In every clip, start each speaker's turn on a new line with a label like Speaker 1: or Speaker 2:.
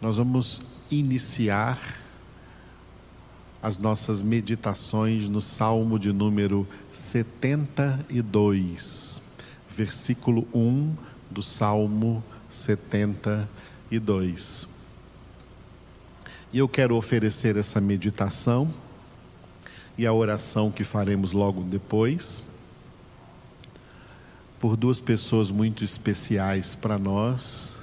Speaker 1: nós vamos iniciar as nossas meditações no Salmo de número 72, versículo 1 do Salmo 72. E eu quero oferecer essa meditação e a oração que faremos logo depois por duas pessoas muito especiais para nós,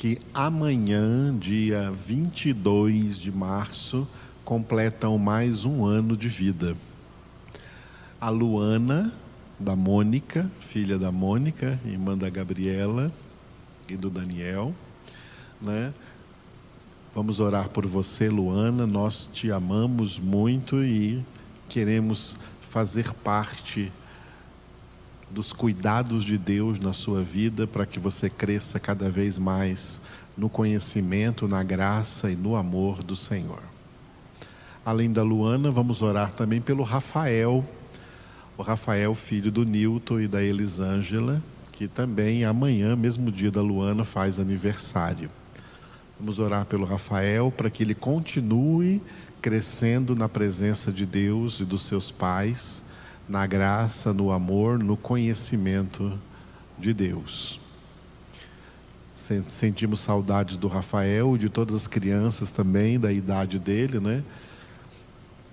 Speaker 1: que amanhã, dia 22 de março, completam mais um ano de vida. A Luana, da Mônica, filha da Mônica, irmã da Gabriela e do Daniel, né? Vamos orar por você, Luana. Nós te amamos muito e queremos fazer parte dos cuidados de Deus na sua vida para que você cresça cada vez mais no conhecimento, na graça e no amor do Senhor. Além da Luana, vamos orar também pelo Rafael, o Rafael, filho do Nilton e da Elisângela, que também amanhã, mesmo dia da Luana, faz aniversário. Vamos orar pelo Rafael para que ele continue crescendo na presença de Deus e dos seus pais, na graça, no amor, no conhecimento de Deus. Sentimos saudades do Rafael e de todas as crianças também, da idade dele, né?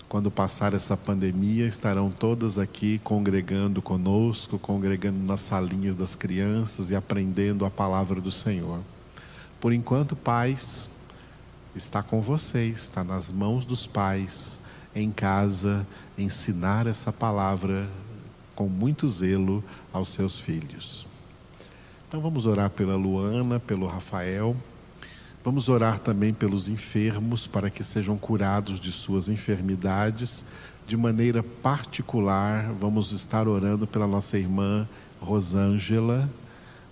Speaker 1: Quando passar essa pandemia, estarão todas aqui congregando conosco, congregando nas salinhas das crianças e aprendendo a palavra do Senhor. Por enquanto, pais, está com vocês, está nas mãos dos pais, em casa, ensinar essa palavra com muito zelo aos seus filhos. Então vamos orar pela Luana, pelo Rafael. Vamos orar também pelos enfermos para que sejam curados de suas enfermidades. De maneira particular, vamos estar orando pela nossa irmã Rosângela,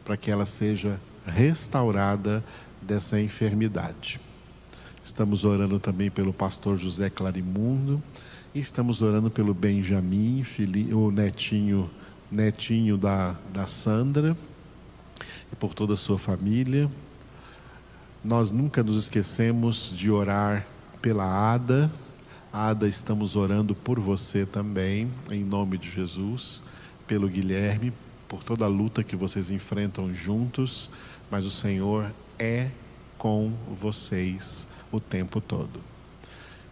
Speaker 1: para que ela seja restaurada dessa enfermidade. Estamos orando também pelo pastor José Clarimundo e estamos orando pelo Benjamin, o netinho, netinho da, da Sandra e por toda a sua família. Nós nunca nos esquecemos de orar pela Ada. Ada, estamos orando por você também, em nome de Jesus, pelo Guilherme, por toda a luta que vocês enfrentam juntos mas o Senhor é com vocês o tempo todo.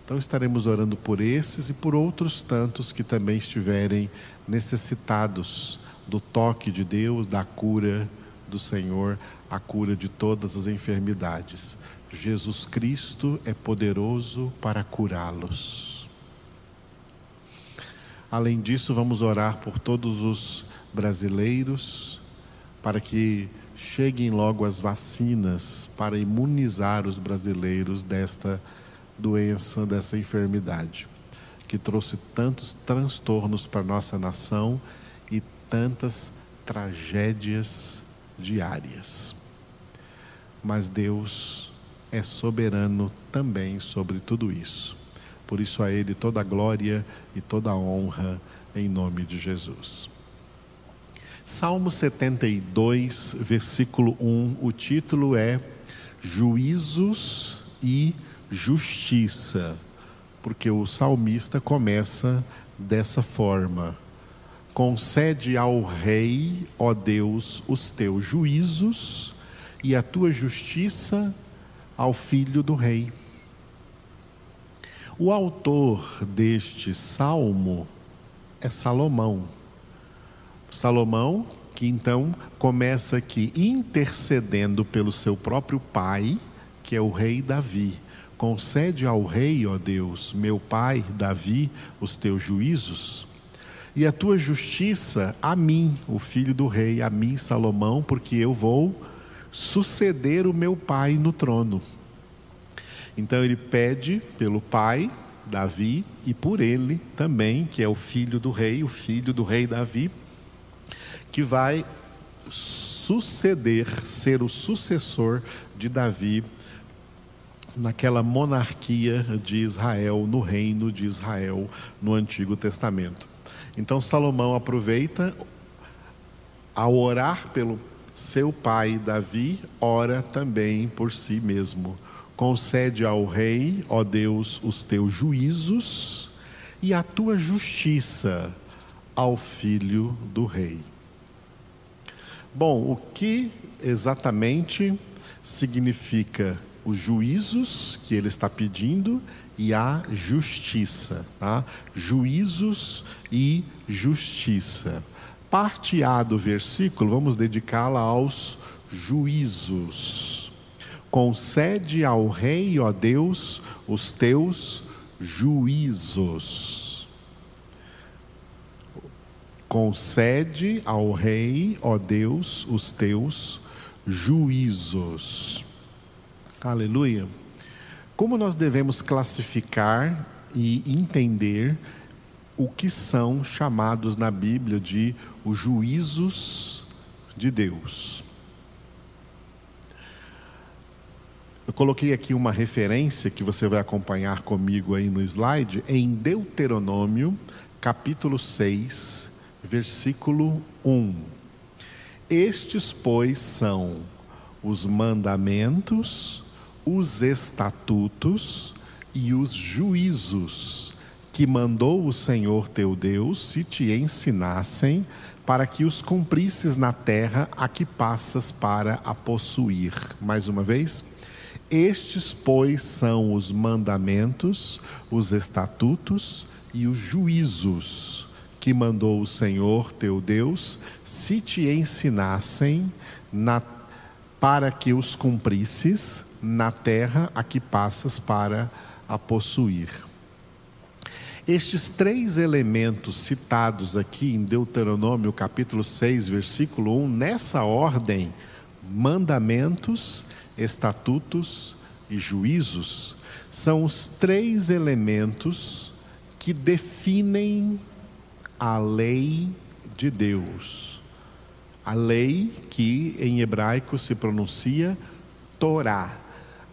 Speaker 1: Então estaremos orando por esses e por outros tantos que também estiverem necessitados do toque de Deus, da cura do Senhor, a cura de todas as enfermidades. Jesus Cristo é poderoso para curá-los. Além disso, vamos orar por todos os brasileiros, para que cheguem logo as vacinas para imunizar os brasileiros desta doença, dessa enfermidade, que trouxe tantos transtornos para nossa nação e tantas tragédias diárias. Mas Deus é soberano também sobre tudo isso. Por isso a Ele toda a glória e toda a honra em nome de Jesus. Salmo 72, versículo 1, o título é Juízos e Justiça, porque o salmista começa dessa forma: Concede ao Rei, ó Deus, os teus juízos e a tua justiça ao filho do Rei. O autor deste salmo é Salomão. Salomão, que então começa aqui intercedendo pelo seu próprio pai, que é o rei Davi. Concede ao rei, ó Deus, meu pai Davi, os teus juízos e a tua justiça a mim, o filho do rei, a mim, Salomão, porque eu vou suceder o meu pai no trono. Então ele pede pelo pai, Davi, e por ele também, que é o filho do rei, o filho do rei Davi, que vai suceder, ser o sucessor de Davi naquela monarquia de Israel, no reino de Israel, no Antigo Testamento. Então Salomão aproveita ao orar pelo seu pai Davi, ora também por si mesmo, Concede ao rei, ó Deus, os teus juízos e a tua justiça ao filho do rei. Bom, o que exatamente significa os juízos que ele está pedindo e a justiça, tá? Juízos e justiça. Parte A do versículo, vamos dedicá-la aos juízos. Concede ao rei, ó Deus, os teus juízos. Concede ao rei, ó Deus, os teus juízos. Aleluia. Como nós devemos classificar e entender o que são chamados na Bíblia de os juízos de Deus? Eu coloquei aqui uma referência que você vai acompanhar comigo aí no slide, em Deuteronômio, capítulo 6, versículo 1. Estes, pois, são os mandamentos os estatutos e os juízos que mandou o Senhor teu Deus se te ensinassem, para que os cumprisses na terra a que passas para a possuir. Mais uma vez. Estes, pois, são os mandamentos, os estatutos e os juízos que mandou o Senhor teu Deus, se te ensinassem na para que os cumprisses na terra a que passas para a possuir. Estes três elementos citados aqui em Deuteronômio capítulo 6, versículo 1, nessa ordem, mandamentos, estatutos e juízos, são os três elementos que definem a lei de Deus. A lei que em hebraico se pronuncia Torá.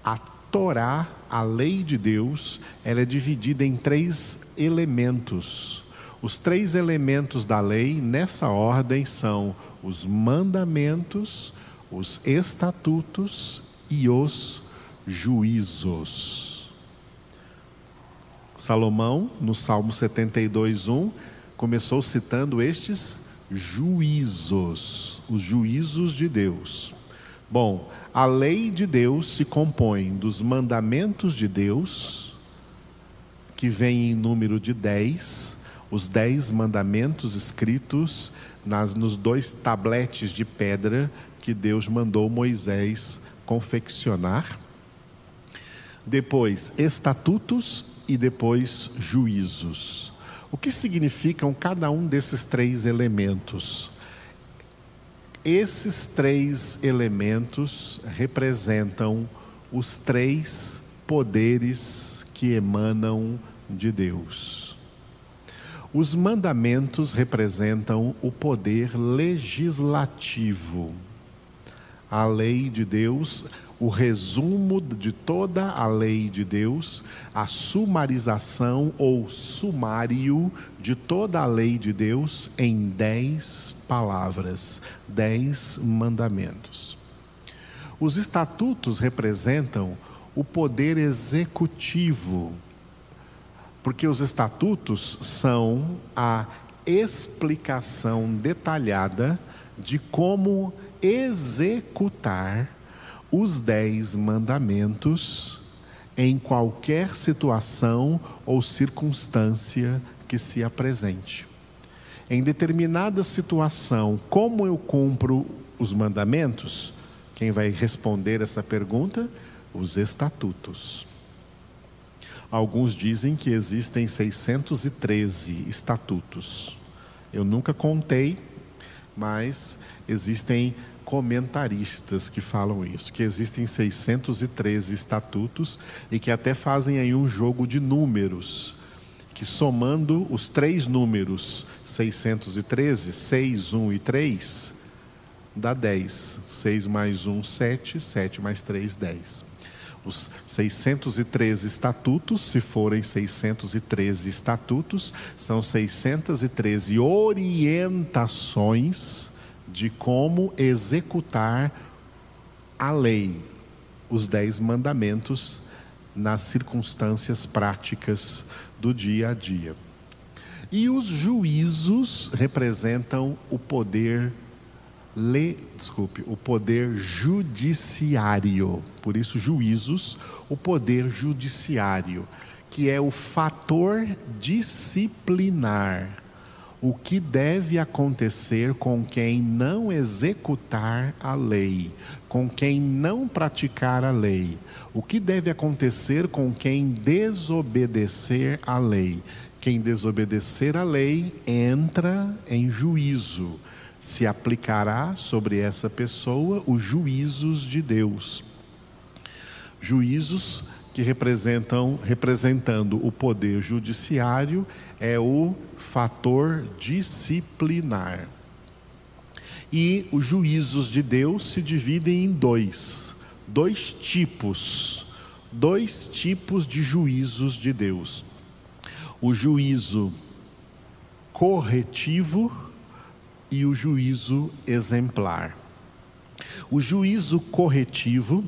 Speaker 1: A Torá, a lei de Deus, ela é dividida em três elementos. Os três elementos da lei, nessa ordem, são os mandamentos, os estatutos e os juízos. Salomão, no Salmo 72, 1, começou citando estes juízos, os juízos de Deus. Bom, a lei de Deus se compõe dos mandamentos de Deus, que vem em número de dez, os dez mandamentos escritos nas, nos dois tabletes de pedra que Deus mandou Moisés confeccionar. Depois, estatutos e depois juízos. O que significam cada um desses três elementos? Esses três elementos representam os três poderes que emanam de Deus. Os mandamentos representam o poder legislativo. A lei de Deus o resumo de toda a lei de Deus, a sumarização ou sumário de toda a lei de Deus em dez palavras, dez mandamentos. Os estatutos representam o poder executivo, porque os estatutos são a explicação detalhada de como executar os dez mandamentos em qualquer situação ou circunstância que se apresente. Em determinada situação, como eu cumpro os mandamentos? Quem vai responder essa pergunta? Os estatutos. Alguns dizem que existem 613 estatutos. Eu nunca contei, mas existem comentaristas que falam isso, que existem 613 estatutos e que até fazem aí um jogo de números, que somando os três números 613, 6, 1 e 3, dá 10. 6 mais 1, 7, 7 mais 3, 10. Os 613 estatutos, se forem 613 estatutos, são 613 orientações de como executar a lei. os dez mandamentos nas circunstâncias práticas do dia a dia. E os juízos representam o poder le, desculpe, o poder judiciário. Por isso juízos, o poder judiciário, que é o fator disciplinar o que deve acontecer com quem não executar a lei, com quem não praticar a lei, o que deve acontecer com quem desobedecer a lei. Quem desobedecer a lei entra em juízo. Se aplicará sobre essa pessoa os juízos de Deus. Juízos que representam representando o poder judiciário é o fator disciplinar. E os juízos de Deus se dividem em dois, dois tipos, dois tipos de juízos de Deus. O juízo corretivo e o juízo exemplar. O juízo corretivo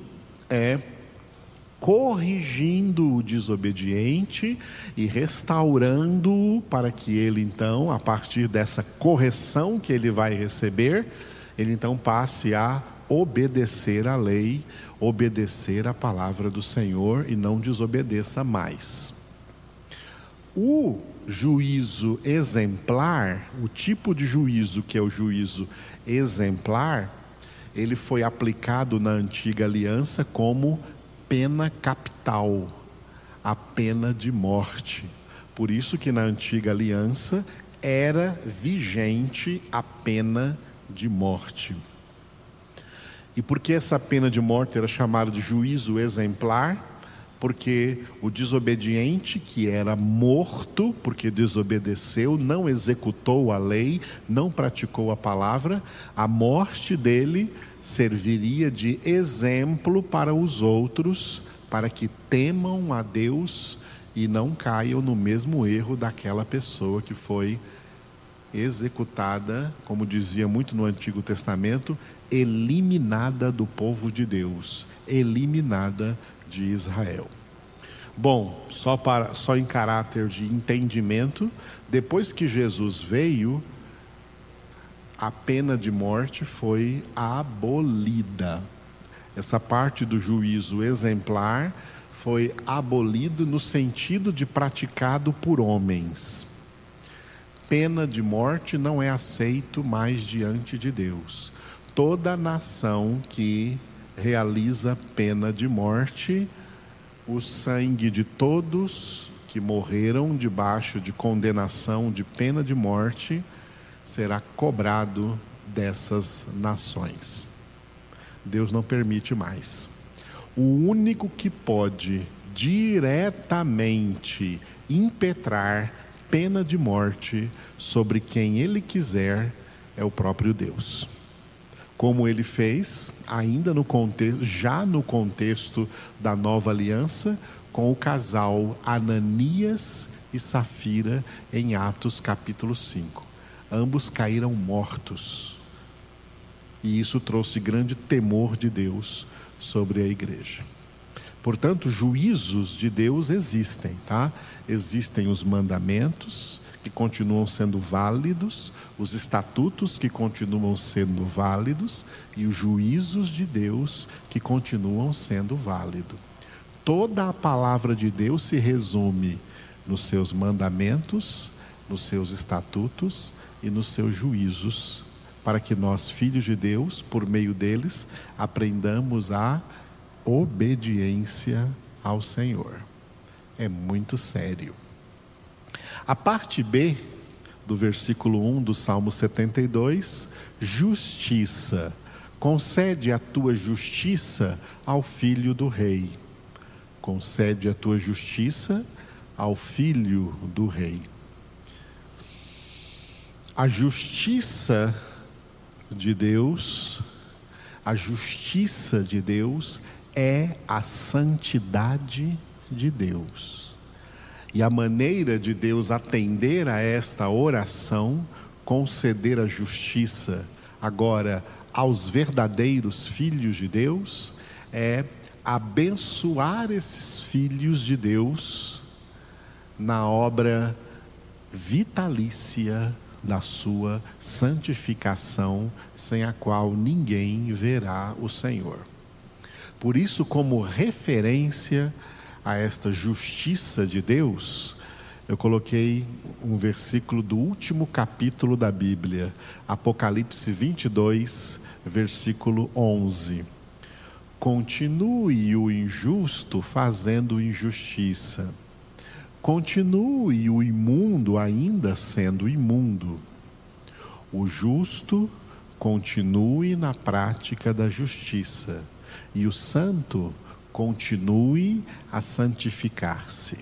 Speaker 1: é corrigindo o desobediente e restaurando-o para que ele então, a partir dessa correção que ele vai receber, ele então passe a obedecer à lei, obedecer à palavra do Senhor e não desobedeça mais. O juízo exemplar, o tipo de juízo que é o juízo exemplar, ele foi aplicado na antiga aliança como pena capital, a pena de morte. Por isso que na antiga aliança era vigente a pena de morte. E por que essa pena de morte era chamada de juízo exemplar? Porque o desobediente, que era morto, porque desobedeceu, não executou a lei, não praticou a palavra, a morte dele serviria de exemplo para os outros, para que temam a Deus e não caiam no mesmo erro daquela pessoa que foi executada, como dizia muito no Antigo Testamento, eliminada do povo de Deus, eliminada de Israel. Bom, só para só em caráter de entendimento, depois que Jesus veio, a pena de morte foi abolida. Essa parte do juízo exemplar foi abolido no sentido de praticado por homens. Pena de morte não é aceito mais diante de Deus. Toda nação que realiza pena de morte, o sangue de todos que morreram debaixo de condenação de pena de morte será cobrado dessas nações. Deus não permite mais. O único que pode diretamente impetrar pena de morte sobre quem ele quiser é o próprio Deus. Como ele fez, ainda no contexto, já no contexto da nova aliança, com o casal Ananias e Safira em Atos capítulo 5 ambos caíram mortos. E isso trouxe grande temor de Deus sobre a igreja. Portanto, juízos de Deus existem, tá? Existem os mandamentos que continuam sendo válidos, os estatutos que continuam sendo válidos e os juízos de Deus que continuam sendo válidos. Toda a palavra de Deus se resume nos seus mandamentos, nos seus estatutos e nos seus juízos, para que nós, filhos de Deus, por meio deles, aprendamos a obediência ao Senhor. É muito sério. A parte B do versículo 1 do Salmo 72, justiça. Concede a tua justiça ao filho do rei. Concede a tua justiça ao filho do rei. A justiça de Deus, a justiça de Deus é a santidade de Deus. E a maneira de Deus atender a esta oração, conceder a justiça agora aos verdadeiros filhos de Deus, é abençoar esses filhos de Deus na obra vitalícia da sua santificação, sem a qual ninguém verá o Senhor. Por isso, como referência a esta justiça de Deus, eu coloquei um versículo do último capítulo da Bíblia, Apocalipse 22, versículo 11. Continue o injusto fazendo injustiça continue o imundo ainda sendo imundo. O justo continue na prática da justiça, e o santo continue a santificar-se.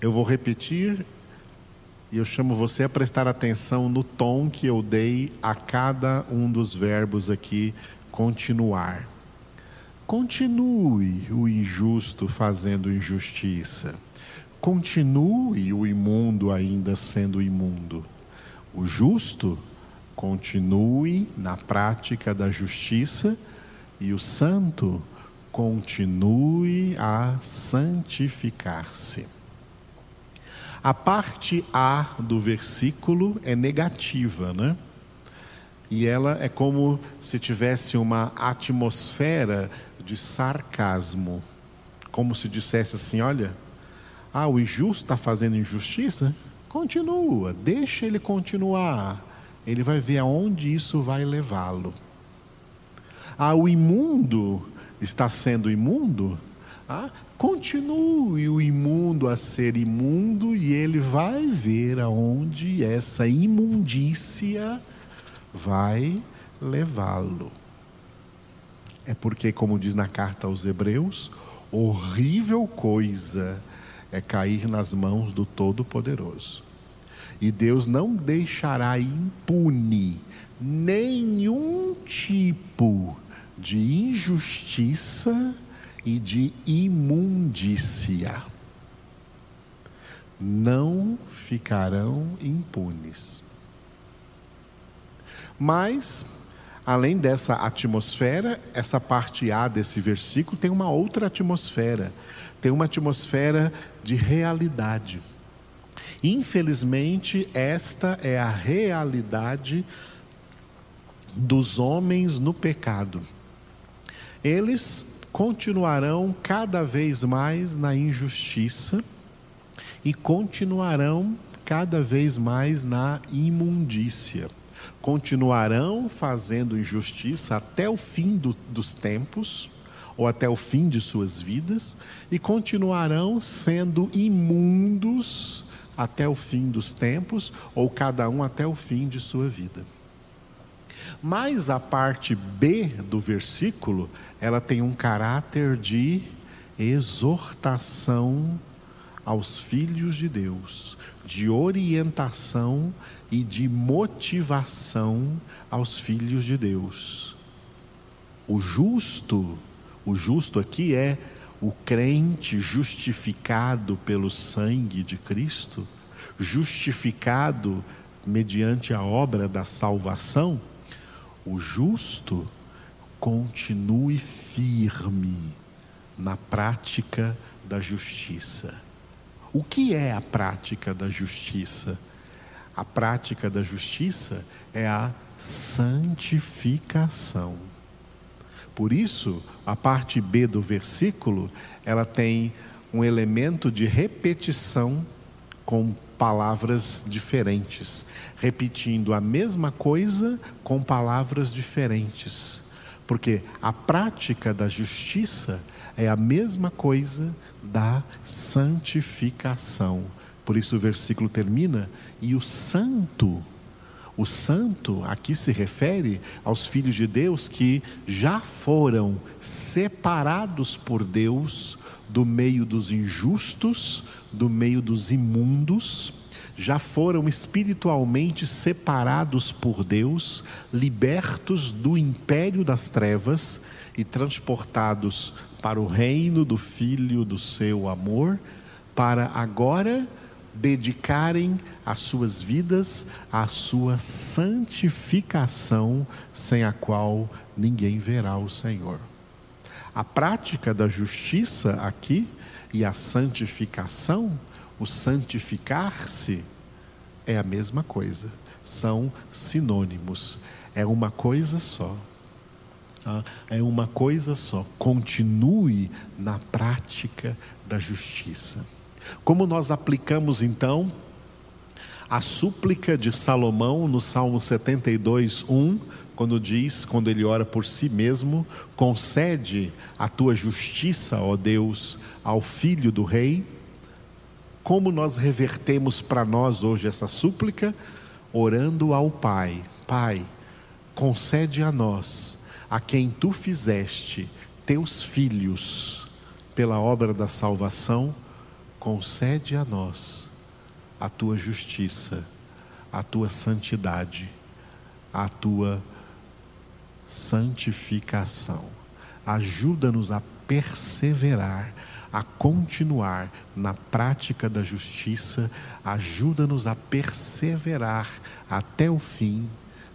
Speaker 1: Eu vou repetir e eu chamo você a prestar atenção no tom que eu dei a cada um dos verbos aqui, continuar. Continue o injusto fazendo injustiça continue o imundo ainda sendo imundo. O justo continue na prática da justiça e o santo continue a santificar-se. A parte A do versículo é negativa, né? E ela é como se tivesse uma atmosfera de sarcasmo, como se dissesse assim: olha, ah, o injusto está fazendo injustiça? Continua, deixa ele continuar. Ele vai ver aonde isso vai levá-lo. Ah, o imundo está sendo imundo? Ah, continue o imundo a ser imundo e ele vai ver aonde essa imundícia vai levá-lo. É porque, como diz na carta aos Hebreus, horrível coisa é cair nas mãos do Todo-Poderoso. E Deus não deixará impune nenhum tipo de injustiça e de imundícia. Não ficarão impunes. Mas, além dessa atmosfera, essa parte A desse versículo tem uma outra atmosfera tem uma atmosfera de realidade. Infelizmente, esta é a realidade dos homens no pecado. Eles continuarão cada vez mais na injustiça e continuarão cada vez mais na imundícia. Continuarão fazendo injustiça até o fim do, dos tempos ou até o fim de suas vidas, e continuarão sendo imundos até o fim dos tempos, ou cada um até o fim de sua vida. Mas a parte B do versículo, ela tem um caráter de exortação aos filhos de Deus, de orientação e de motivação aos filhos de Deus. O justo o justo aqui é o crente justificado pelo sangue de Cristo, justificado mediante a obra da salvação. O justo continue firme na prática da justiça. O que é a prática da justiça? A prática da justiça é a santificação. Por isso, a parte B do versículo, ela tem um elemento de repetição com palavras diferentes, repetindo a mesma coisa com palavras diferentes. Porque a prática da justiça é a mesma coisa da santificação. Por isso o versículo termina: e o santo o santo aqui se refere aos filhos de Deus que já foram separados por Deus do meio dos injustos, do meio dos imundos, já foram espiritualmente separados por Deus, libertos do império das trevas e transportados para o reino do Filho do seu amor, para agora dedicarem as suas vidas à sua santificação, sem a qual ninguém verá o Senhor. A prática da justiça aqui e a santificação, o santificar-se, é a mesma coisa, são sinônimos, é uma coisa só. Tá? É uma coisa só. Continue na prática da justiça. Como nós aplicamos então a súplica de Salomão no Salmo 72, 1, quando diz, quando ele ora por si mesmo, concede a tua justiça, ó Deus, ao filho do rei. Como nós revertemos para nós hoje essa súplica? Orando ao Pai: Pai, concede a nós, a quem tu fizeste teus filhos pela obra da salvação, concede a nós a tua justiça, a tua santidade, a tua santificação. Ajuda-nos a perseverar, a continuar na prática da justiça, ajuda-nos a perseverar até o fim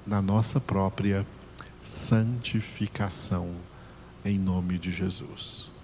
Speaker 1: na nossa própria santificação, em nome de Jesus.